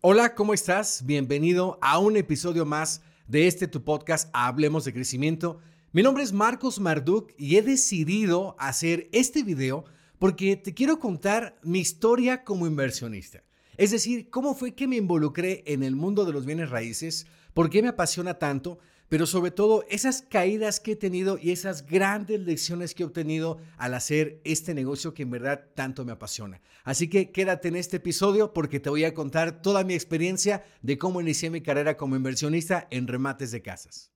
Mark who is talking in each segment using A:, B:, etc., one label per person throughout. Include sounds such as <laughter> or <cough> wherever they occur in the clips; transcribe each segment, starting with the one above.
A: Hola, ¿cómo estás? Bienvenido a un episodio más de este tu podcast Hablemos de Crecimiento. Mi nombre es Marcos Marduk y he decidido hacer este video porque te quiero contar mi historia como inversionista. Es decir, cómo fue que me involucré en el mundo de los bienes raíces, por qué me apasiona tanto, pero sobre todo esas caídas que he tenido y esas grandes lecciones que he obtenido al hacer este negocio que en verdad tanto me apasiona. Así que quédate en este episodio porque te voy a contar toda mi experiencia de cómo inicié mi carrera como inversionista en remates de casas.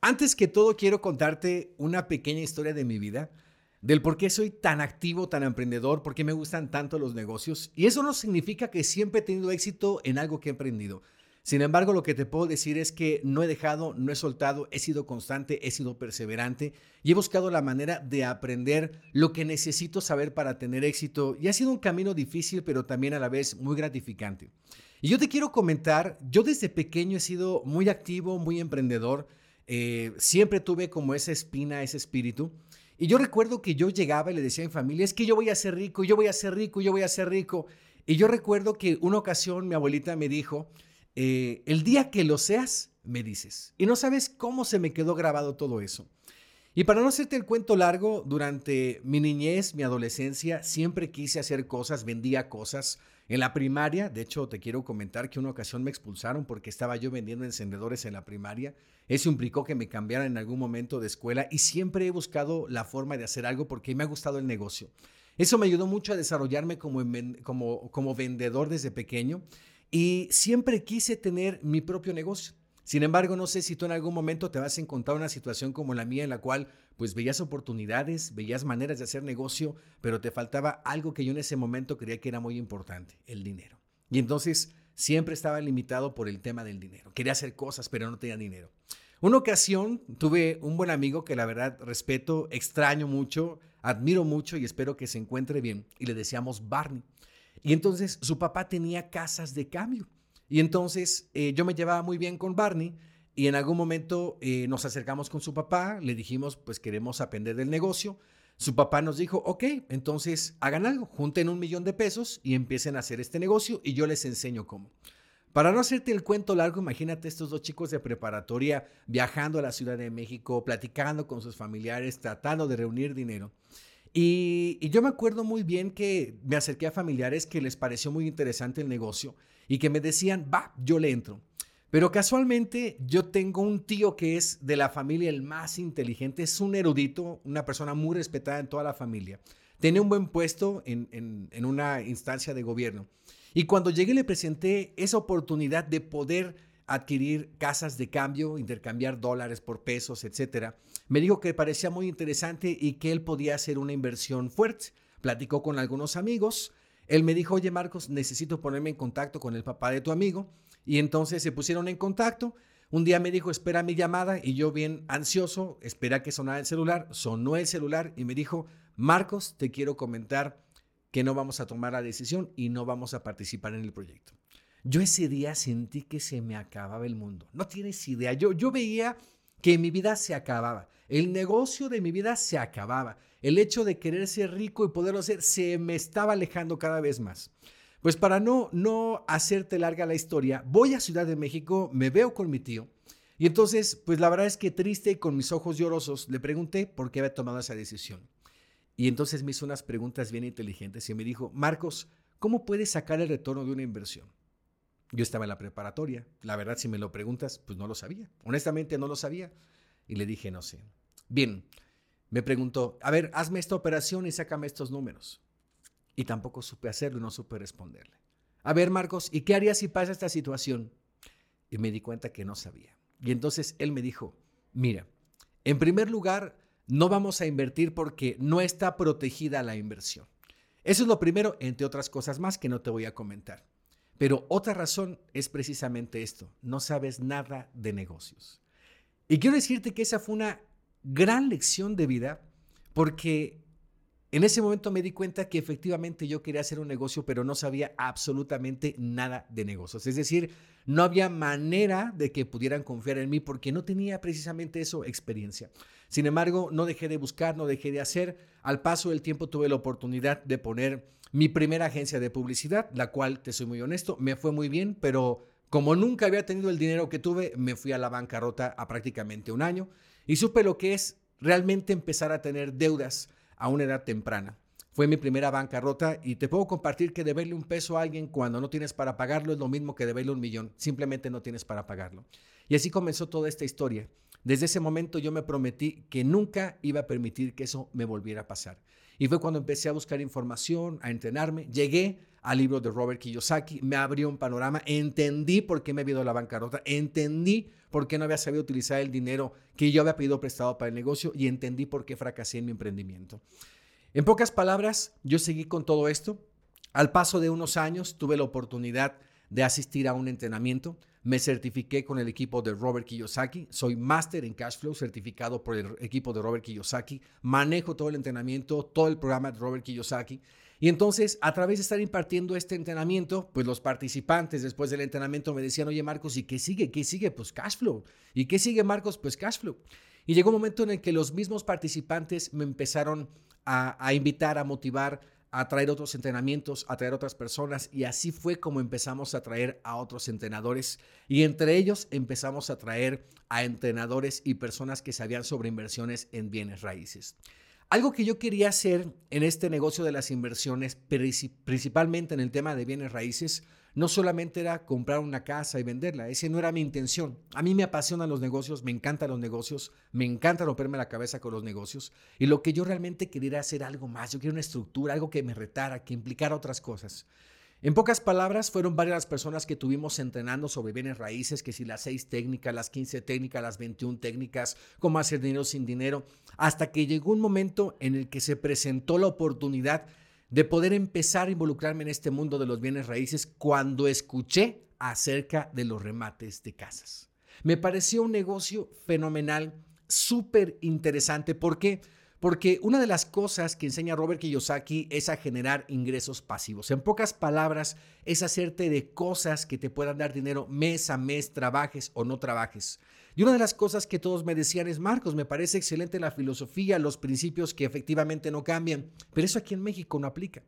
A: Antes que todo quiero contarte una pequeña historia de mi vida del por qué soy tan activo, tan emprendedor, por qué me gustan tanto los negocios. Y eso no significa que siempre he tenido éxito en algo que he emprendido. Sin embargo, lo que te puedo decir es que no he dejado, no he soltado, he sido constante, he sido perseverante y he buscado la manera de aprender lo que necesito saber para tener éxito. Y ha sido un camino difícil, pero también a la vez muy gratificante. Y yo te quiero comentar, yo desde pequeño he sido muy activo, muy emprendedor. Eh, siempre tuve como esa espina, ese espíritu. Y yo recuerdo que yo llegaba y le decía a mi familia, es que yo voy a ser rico, yo voy a ser rico, yo voy a ser rico. Y yo recuerdo que una ocasión mi abuelita me dijo, eh, el día que lo seas, me dices. Y no sabes cómo se me quedó grabado todo eso. Y para no hacerte el cuento largo, durante mi niñez, mi adolescencia, siempre quise hacer cosas, vendía cosas. En la primaria, de hecho, te quiero comentar que una ocasión me expulsaron porque estaba yo vendiendo encendedores en la primaria. Eso implicó que me cambiara en algún momento de escuela y siempre he buscado la forma de hacer algo porque me ha gustado el negocio. Eso me ayudó mucho a desarrollarme como, como, como vendedor desde pequeño y siempre quise tener mi propio negocio. Sin embargo, no sé si tú en algún momento te vas a encontrar una situación como la mía en la cual pues veías oportunidades, veías maneras de hacer negocio, pero te faltaba algo que yo en ese momento creía que era muy importante, el dinero. Y entonces siempre estaba limitado por el tema del dinero. Quería hacer cosas, pero no tenía dinero. Una ocasión tuve un buen amigo que la verdad respeto, extraño mucho, admiro mucho y espero que se encuentre bien. Y le decíamos Barney. Y entonces su papá tenía casas de cambio. Y entonces eh, yo me llevaba muy bien con Barney y en algún momento eh, nos acercamos con su papá, le dijimos, pues queremos aprender del negocio. Su papá nos dijo, ok, entonces hagan algo, junten un millón de pesos y empiecen a hacer este negocio y yo les enseño cómo. Para no hacerte el cuento largo, imagínate estos dos chicos de preparatoria viajando a la Ciudad de México, platicando con sus familiares, tratando de reunir dinero. Y, y, yo me acuerdo muy bien que me acerqué a familiares que les pareció muy interesante el negocio y que me decían, va, yo le entro. Pero casualmente yo tengo un tío que es de la familia el más inteligente, es un erudito, una persona muy respetada en toda la familia. Tiene un buen puesto en, en, una instancia de gobierno. Y cuando llegué le presenté esa oportunidad de poder adquirir casas de cambio, intercambiar dólares por pesos, etcétera. Me dijo que parecía muy interesante y que él podía hacer una inversión fuerte. Platicó con algunos amigos él me dijo, oye Marcos, necesito ponerme en contacto con el papá de tu amigo. Y entonces se pusieron en contacto. Un día me dijo, espera mi llamada. Y yo bien ansioso, espera que sonara el celular. Sonó el celular y me dijo, Marcos, te quiero comentar que no vamos a tomar la decisión y no vamos a participar en el proyecto. Yo ese día sentí que se me acababa el mundo. No tienes idea. Yo, yo veía que mi vida se acababa. El negocio de mi vida se acababa. El hecho de querer ser rico y poderlo hacer se me estaba alejando cada vez más. Pues para no, no hacerte larga la historia, voy a Ciudad de México, me veo con mi tío. Y entonces, pues la verdad es que triste y con mis ojos llorosos, le pregunté por qué había tomado esa decisión. Y entonces me hizo unas preguntas bien inteligentes y me dijo, Marcos, ¿cómo puedes sacar el retorno de una inversión? Yo estaba en la preparatoria. La verdad, si me lo preguntas, pues no lo sabía. Honestamente, no lo sabía. Y le dije, no sé. Bien, me preguntó, a ver, hazme esta operación y sácame estos números. Y tampoco supe hacerlo y no supe responderle. A ver, Marcos, ¿y qué harías si pasa esta situación? Y me di cuenta que no sabía. Y entonces él me dijo, mira, en primer lugar, no vamos a invertir porque no está protegida la inversión. Eso es lo primero, entre otras cosas más que no te voy a comentar. Pero otra razón es precisamente esto, no sabes nada de negocios. Y quiero decirte que esa fue una gran lección de vida porque en ese momento me di cuenta que efectivamente yo quería hacer un negocio, pero no sabía absolutamente nada de negocios. Es decir, no había manera de que pudieran confiar en mí porque no tenía precisamente eso, experiencia. Sin embargo, no dejé de buscar, no dejé de hacer. Al paso del tiempo tuve la oportunidad de poner mi primera agencia de publicidad, la cual, te soy muy honesto, me fue muy bien, pero como nunca había tenido el dinero que tuve, me fui a la bancarrota a prácticamente un año y supe lo que es realmente empezar a tener deudas a una edad temprana. Fue mi primera bancarrota y te puedo compartir que deberle un peso a alguien cuando no tienes para pagarlo es lo mismo que deberle un millón. Simplemente no tienes para pagarlo. Y así comenzó toda esta historia. Desde ese momento yo me prometí que nunca iba a permitir que eso me volviera a pasar. Y fue cuando empecé a buscar información, a entrenarme. Llegué al libro de Robert Kiyosaki, me abrió un panorama, entendí por qué me había ido a la bancarrota, entendí por qué no había sabido utilizar el dinero que yo había pedido prestado para el negocio y entendí por qué fracasé en mi emprendimiento. En pocas palabras, yo seguí con todo esto. Al paso de unos años tuve la oportunidad de asistir a un entrenamiento. Me certifiqué con el equipo de Robert Kiyosaki. Soy máster en cash flow, certificado por el equipo de Robert Kiyosaki. Manejo todo el entrenamiento, todo el programa de Robert Kiyosaki. Y entonces, a través de estar impartiendo este entrenamiento, pues los participantes después del entrenamiento me decían, oye Marcos, ¿y qué sigue? ¿Qué sigue? Pues cash flow. ¿Y qué sigue Marcos? Pues cash flow. Y llegó un momento en el que los mismos participantes me empezaron a, a invitar, a motivar, a traer otros entrenamientos, a traer otras personas y así fue como empezamos a traer a otros entrenadores y entre ellos empezamos a traer a entrenadores y personas que sabían sobre inversiones en bienes raíces. Algo que yo quería hacer en este negocio de las inversiones, principalmente en el tema de bienes raíces, no solamente era comprar una casa y venderla, esa no era mi intención. A mí me apasionan los negocios, me encantan los negocios, me encanta romperme la cabeza con los negocios y lo que yo realmente quería era hacer algo más, yo quería una estructura, algo que me retara, que implicara otras cosas. En pocas palabras, fueron varias las personas que tuvimos entrenando sobre bienes raíces, que si las seis técnicas, las 15 técnicas, las 21 técnicas, cómo hacer dinero sin dinero, hasta que llegó un momento en el que se presentó la oportunidad de poder empezar a involucrarme en este mundo de los bienes raíces cuando escuché acerca de los remates de casas. Me pareció un negocio fenomenal, súper interesante. ¿Por qué? Porque una de las cosas que enseña Robert Kiyosaki es a generar ingresos pasivos. En pocas palabras, es hacerte de cosas que te puedan dar dinero mes a mes, trabajes o no trabajes. Y una de las cosas que todos me decían es, Marcos, me parece excelente la filosofía, los principios que efectivamente no cambian, pero eso aquí en México no aplica.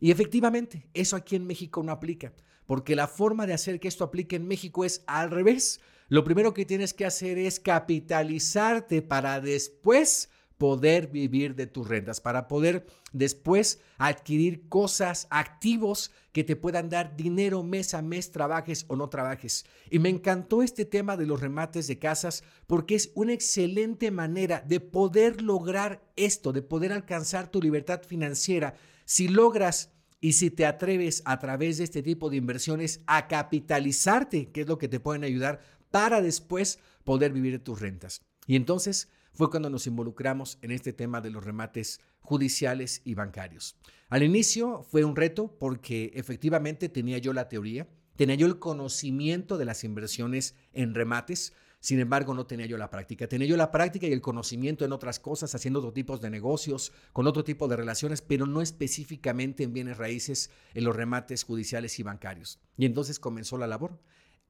A: Y efectivamente, eso aquí en México no aplica, porque la forma de hacer que esto aplique en México es al revés. Lo primero que tienes que hacer es capitalizarte para después poder vivir de tus rentas, para poder después adquirir cosas, activos que te puedan dar dinero mes a mes, trabajes o no trabajes. Y me encantó este tema de los remates de casas porque es una excelente manera de poder lograr esto, de poder alcanzar tu libertad financiera. Si logras y si te atreves a través de este tipo de inversiones a capitalizarte, que es lo que te pueden ayudar para después poder vivir de tus rentas. Y entonces, fue cuando nos involucramos en este tema de los remates judiciales y bancarios. Al inicio fue un reto porque efectivamente tenía yo la teoría, tenía yo el conocimiento de las inversiones en remates, sin embargo, no tenía yo la práctica. Tenía yo la práctica y el conocimiento en otras cosas, haciendo otro tipos de negocios, con otro tipo de relaciones, pero no específicamente en bienes raíces, en los remates judiciales y bancarios. Y entonces comenzó la labor,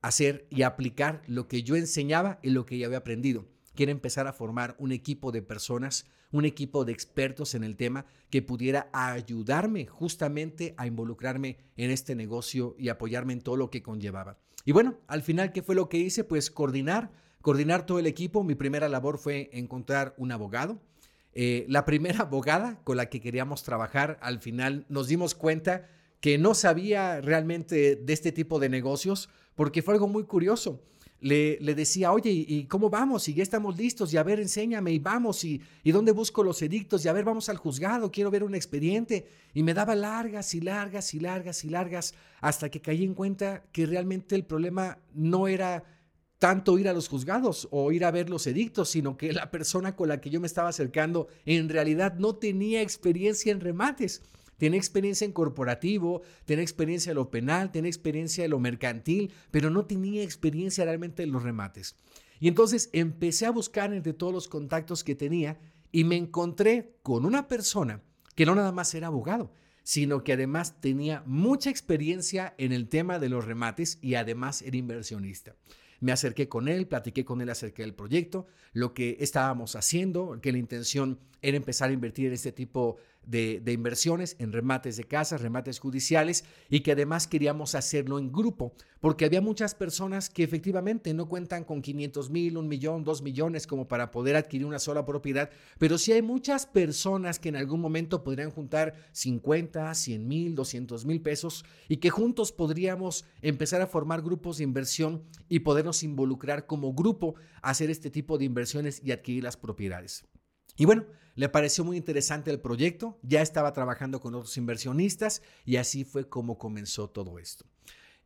A: hacer y aplicar lo que yo enseñaba y lo que ya había aprendido quiere empezar a formar un equipo de personas, un equipo de expertos en el tema que pudiera ayudarme justamente a involucrarme en este negocio y apoyarme en todo lo que conllevaba. Y bueno, al final, ¿qué fue lo que hice? Pues coordinar, coordinar todo el equipo. Mi primera labor fue encontrar un abogado. Eh, la primera <laughs> abogada con la que queríamos trabajar, al final nos dimos cuenta que no sabía realmente de este tipo de negocios porque fue algo muy curioso le, decía, oye, ¿y cómo vamos? Y ya estamos listos, y a ver, enséñame, y vamos, y, y dónde busco los edictos, y a ver, vamos al juzgado, quiero ver un expediente. Y me daba largas y largas y largas y largas, hasta que caí en cuenta que realmente el problema no era tanto ir a los juzgados o ir a ver los edictos, sino que la persona con la que yo me estaba acercando en realidad no tenía experiencia en remates tiene experiencia en corporativo, tiene experiencia en lo penal, tiene experiencia en lo mercantil, pero no tenía experiencia realmente en los remates. Y entonces empecé a buscar entre todos los contactos que tenía y me encontré con una persona que no nada más era abogado, sino que además tenía mucha experiencia en el tema de los remates y además era inversionista. Me acerqué con él, platiqué con él acerca del proyecto, lo que estábamos haciendo, que la intención era empezar a invertir en este tipo de, inversiones, en remates de casas, remates judiciales, y que además queríamos hacerlo en grupo, porque había muchas personas que efectivamente no cuentan con 500 mil, un millón, dos millones como para poder adquirir una sola propiedad, pero sí hay muchas personas que en algún momento podrían juntar 50, 100 mil, 200 mil pesos y que juntos podríamos empezar a formar grupos de inversión y podernos involucrar como grupo a hacer este tipo de inversiones y adquirir las propiedades. Y bueno, le pareció muy interesante el proyecto, ya estaba trabajando con otros inversionistas y así fue como comenzó todo esto.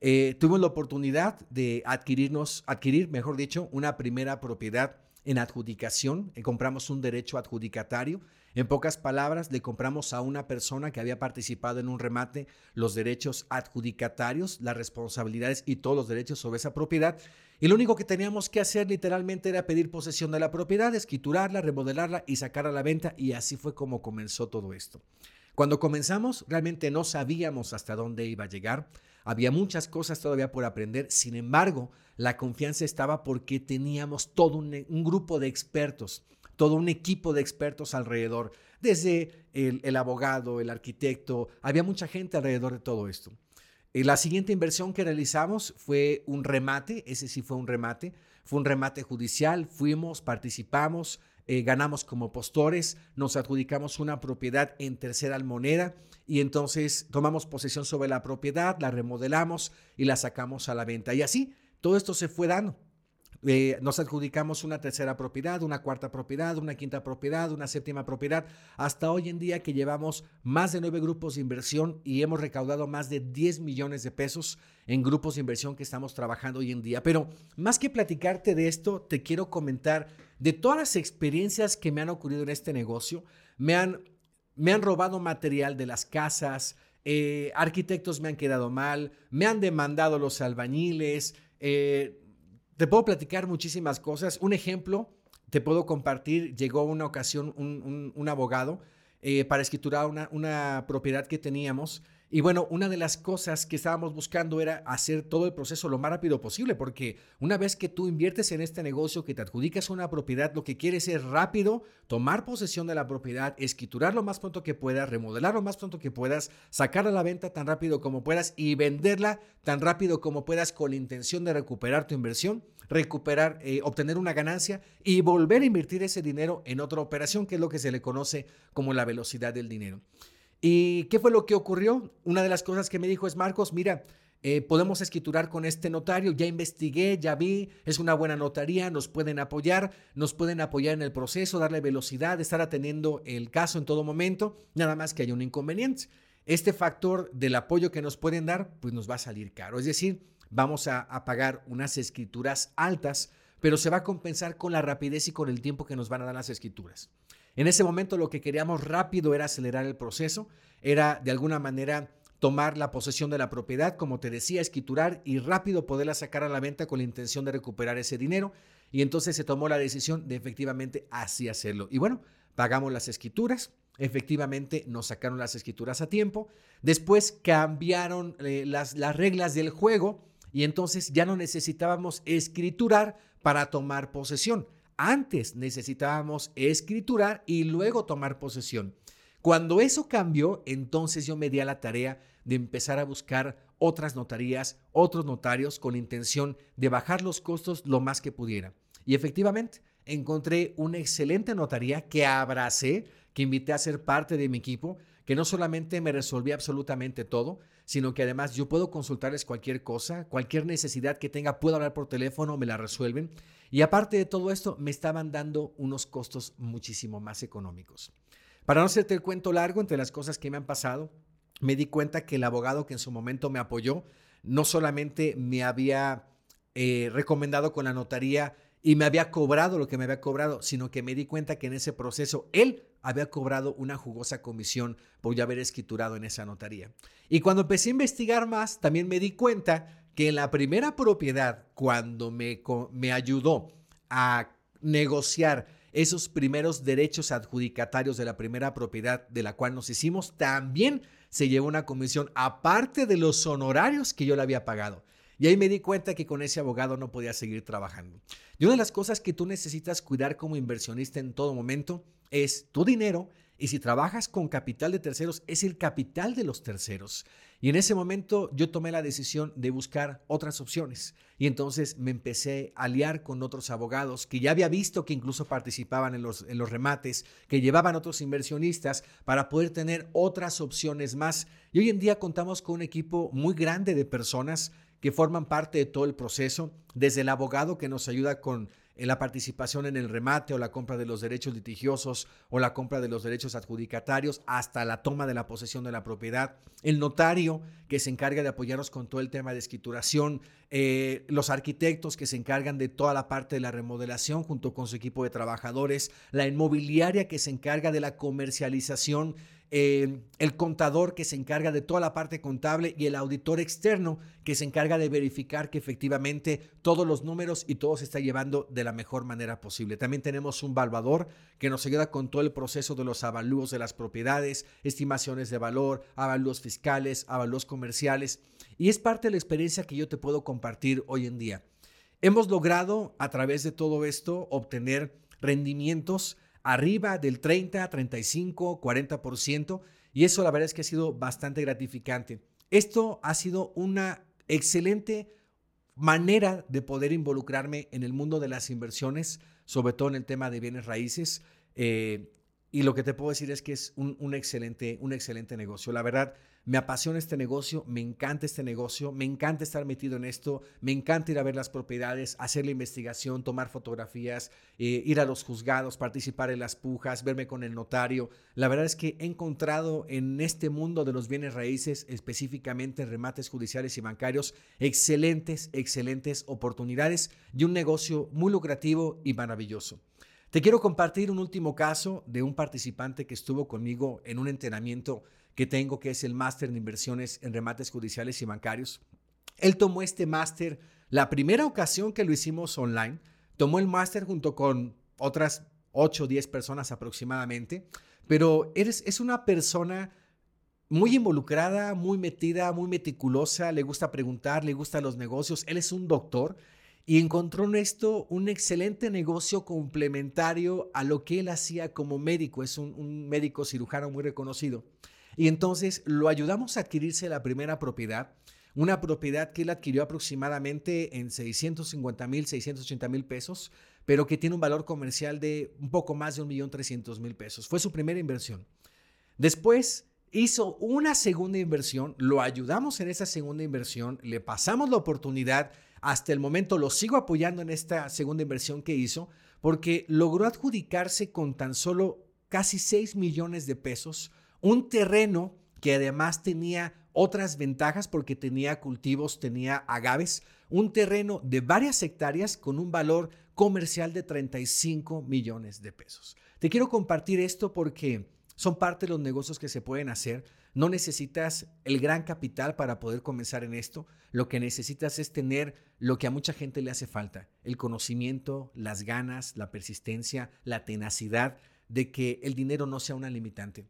A: Eh, tuvimos la oportunidad de adquirirnos, adquirir, mejor dicho, una primera propiedad en adjudicación. Eh, compramos un derecho adjudicatario. En pocas palabras, le compramos a una persona que había participado en un remate los derechos adjudicatarios, las responsabilidades y todos los derechos sobre esa propiedad. Y lo único que teníamos que hacer literalmente era pedir posesión de la propiedad, escriturarla, remodelarla y sacarla a la venta. Y así fue como comenzó todo esto. Cuando comenzamos, realmente no sabíamos hasta dónde iba a llegar. Había muchas cosas todavía por aprender. Sin embargo, la confianza estaba porque teníamos todo un, grupo de expertos, todo un equipo de expertos alrededor, desde el abogado, el arquitecto. Había mucha gente alrededor de todo esto. La siguiente inversión que realizamos fue un remate, ese sí fue un remate, fue un remate judicial, fuimos, participamos, eh, ganamos como postores, nos adjudicamos una propiedad en tercera moneda y entonces tomamos posesión sobre la propiedad, la remodelamos y la sacamos a la venta. Y así, todo esto se fue dando. Eh, nos adjudicamos una tercera propiedad, una cuarta propiedad, una quinta propiedad, una séptima propiedad, hasta hoy en día que llevamos más de nueve grupos de inversión y hemos recaudado más de 10 millones de pesos en grupos de inversión que estamos trabajando hoy en día. Pero más que platicarte de esto, te quiero comentar de todas las experiencias que me han ocurrido en este negocio. Me han, me han robado material de las casas, eh, arquitectos me han quedado mal, me han demandado los albañiles, eh, te puedo platicar muchísimas cosas. Un ejemplo, te puedo compartir, llegó una ocasión un, abogado eh, para escriturar una, una propiedad que teníamos y bueno, una de las cosas que estábamos buscando era hacer todo el proceso lo más rápido posible, porque una vez que tú inviertes en este negocio, que te adjudicas una propiedad, lo que quieres es rápido tomar posesión de la propiedad, escriturar lo más pronto que puedas, remodelar lo más pronto que puedas, sacarla a la venta tan rápido como puedas y venderla tan rápido como puedas con la intención de recuperar tu inversión, recuperar, eh, obtener una ganancia y volver a invertir ese dinero en otra operación, que es lo que se le conoce como la velocidad del dinero. ¿Y qué fue lo que ocurrió? Una de las cosas que me dijo es, Marcos, mira, eh, podemos escriturar con este notario, ya investigué, ya vi, es una buena notaría, nos pueden apoyar, nos pueden apoyar en el proceso, darle velocidad, estar atendiendo el caso en todo momento, nada más que hay un inconveniente. Este factor del apoyo que nos pueden dar, pues nos va a salir caro. Es decir, vamos a, a pagar unas escrituras altas, pero se va a compensar con la rapidez y con el tiempo que nos van a dar las escrituras. En ese momento lo que queríamos rápido era acelerar el proceso, era de alguna manera tomar la posesión de la propiedad, como te decía, escriturar y rápido poderla sacar a la venta con la intención de recuperar ese dinero. Y entonces se tomó la decisión de efectivamente así hacerlo. Y bueno, pagamos las escrituras, efectivamente nos sacaron las escrituras a tiempo, después cambiaron eh, las, las reglas del juego y entonces ya no necesitábamos escriturar para tomar posesión. Antes necesitábamos escriturar y luego tomar posesión. Cuando eso cambió, entonces yo me di a la tarea de empezar a buscar otras notarías, otros notarios con intención de bajar los costos lo más que pudiera. Y efectivamente, encontré una excelente notaría que abracé, que invité a ser parte de mi equipo, que no solamente me resolvía absolutamente todo, sino que además yo puedo consultarles cualquier cosa, cualquier necesidad que tenga, puedo hablar por teléfono, me la resuelven. Y aparte de todo esto, me estaban dando unos costos muchísimo más económicos. Para no hacerte el cuento largo, entre las cosas que me han pasado, me di cuenta que el abogado que en su momento me apoyó, no solamente me había eh, recomendado con la notaría y me había cobrado lo que me había cobrado, sino que me di cuenta que en ese proceso él había cobrado una jugosa comisión por ya haber escriturado en esa notaría. Y cuando empecé a investigar más, también me di cuenta que la primera propiedad, cuando me, me ayudó a negociar esos primeros derechos adjudicatarios de la primera propiedad de la cual nos hicimos, también se llevó una comisión aparte de los honorarios que yo le había pagado. Y ahí me di cuenta que con ese abogado no podía seguir trabajando. Y una de las cosas que tú necesitas cuidar como inversionista en todo momento es tu dinero y si trabajas con capital de terceros, es el capital de los terceros. Y en ese momento yo tomé la decisión de buscar otras opciones. Y entonces me empecé a aliar con otros abogados que ya había visto que incluso participaban en los, en los remates, que llevaban otros inversionistas para poder tener otras opciones más. Y hoy en día contamos con un equipo muy grande de personas que forman parte de todo el proceso, desde el abogado que nos ayuda con en la participación en el remate o la compra de los derechos litigiosos o la compra de los derechos adjudicatarios hasta la toma de la posesión de la propiedad, el notario que se encarga de apoyarnos con todo el tema de escrituración, eh, los arquitectos que se encargan de toda la parte de la remodelación junto con su equipo de trabajadores, la inmobiliaria que se encarga de la comercialización eh, el contador que se encarga de toda la parte contable y el auditor externo que se encarga de verificar que efectivamente todos los números y todo se está llevando de la mejor manera posible. También tenemos un valuador que nos ayuda con todo el proceso de los avalúos de las propiedades, estimaciones de valor, avalúos fiscales, avalúos comerciales y es parte de la experiencia que yo te puedo compartir hoy en día. Hemos logrado a través de todo esto obtener rendimientos arriba del 30, 35, 40%, y eso la verdad es que ha sido bastante gratificante. Esto ha sido una excelente manera de poder involucrarme en el mundo de las inversiones, sobre todo en el tema de bienes raíces. Eh, y lo que te puedo decir es que es un, excelente, un excelente negocio. La verdad, me apasiona este negocio, me encanta este negocio, me encanta estar metido en esto, me encanta ir a ver las propiedades, hacer la investigación, tomar fotografías, eh, ir a los juzgados, participar en las pujas, verme con el notario. La verdad es que he encontrado en este mundo de los bienes raíces, específicamente en remates judiciales y bancarios, excelentes, excelentes oportunidades y un negocio muy lucrativo y maravilloso. Te quiero compartir un último caso de un participante que estuvo conmigo en un entrenamiento que tengo, que es el máster de inversiones en remates judiciales y bancarios. Él tomó este máster la primera ocasión que lo hicimos online. Tomó el máster junto con otras 8 o 10 personas aproximadamente, pero eres, es una persona muy involucrada, muy metida, muy meticulosa, le gusta preguntar, le gustan los negocios. Él es un doctor y encontró en esto un excelente negocio complementario a lo que él hacía como médico. Es un, médico cirujano muy reconocido. Y entonces lo ayudamos a adquirirse la primera propiedad, una propiedad que él adquirió aproximadamente en 650 mil, 680 mil pesos, pero que tiene un valor comercial de un poco más de 1.300.000 pesos. Fue su primera inversión. Después hizo una segunda inversión, lo ayudamos en esa segunda inversión, le pasamos la oportunidad hasta el momento lo sigo apoyando en esta segunda inversión que hizo porque logró adjudicarse con tan solo casi 6 millones de pesos un terreno que además tenía otras ventajas porque tenía cultivos, tenía agaves, un terreno de varias hectáreas con un valor comercial de 35 millones de pesos. Te quiero compartir esto porque son parte de los negocios que se pueden hacer. No necesitas el gran capital para poder comenzar en esto. Lo que necesitas es tener lo que a mucha gente le hace falta, el conocimiento, las ganas, la persistencia, la tenacidad de que el dinero no sea una limitante.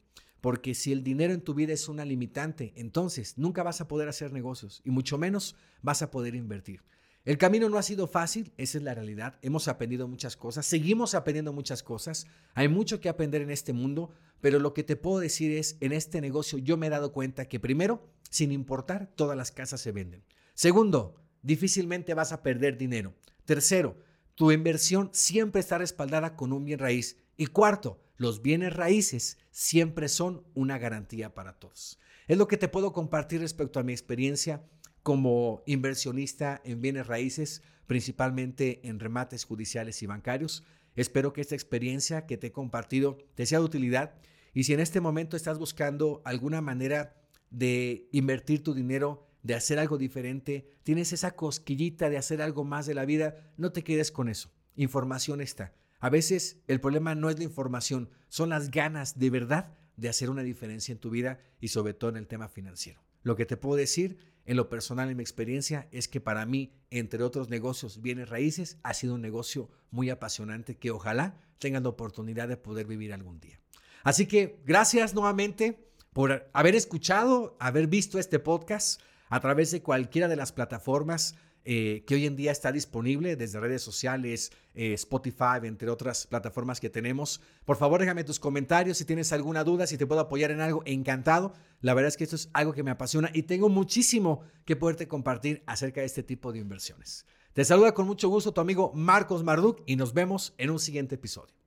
A: Porque si el dinero en tu vida es una limitante, entonces nunca vas a poder hacer negocios y mucho menos vas a poder invertir. El camino no ha sido fácil, esa es la realidad. Hemos aprendido muchas cosas, seguimos aprendiendo muchas cosas. Hay mucho que aprender en este mundo, pero lo que te puedo decir es, en este negocio yo me he dado cuenta que primero, sin importar, todas las casas se venden. Segundo, difícilmente vas a perder dinero. Tercero, tu inversión siempre está respaldada con un bien raíz. Y cuarto, los bienes raíces siempre son una garantía para todos. Es lo que te puedo compartir respecto a mi experiencia como inversionista en bienes raíces, principalmente en remates judiciales y bancarios. Espero que esta experiencia que te he compartido te sea de utilidad y si en este momento estás buscando alguna manera de invertir tu dinero, de hacer algo diferente, tienes esa cosquillita de hacer algo más de la vida, no te quedes con eso. Información está. A veces el problema no es la información, son las ganas de verdad de hacer una diferencia en tu vida y sobre todo en el tema financiero. Lo que te puedo decir en lo personal, en mi experiencia, es que para mí, entre otros negocios, bienes raíces, ha sido un negocio muy apasionante que ojalá tengan la oportunidad de poder vivir algún día. Así que gracias nuevamente por haber escuchado, haber visto este podcast a través de cualquiera de las plataformas eh, que hoy en día está disponible desde redes sociales, eh, Spotify, entre otras plataformas que tenemos. Por favor, déjame tus comentarios si tienes alguna duda, si te puedo apoyar en algo, encantado. La verdad es que esto es algo que me apasiona y tengo muchísimo que poderte compartir acerca de este tipo de inversiones. Te saluda con mucho gusto tu amigo Marcos Marduk y nos vemos en un siguiente episodio.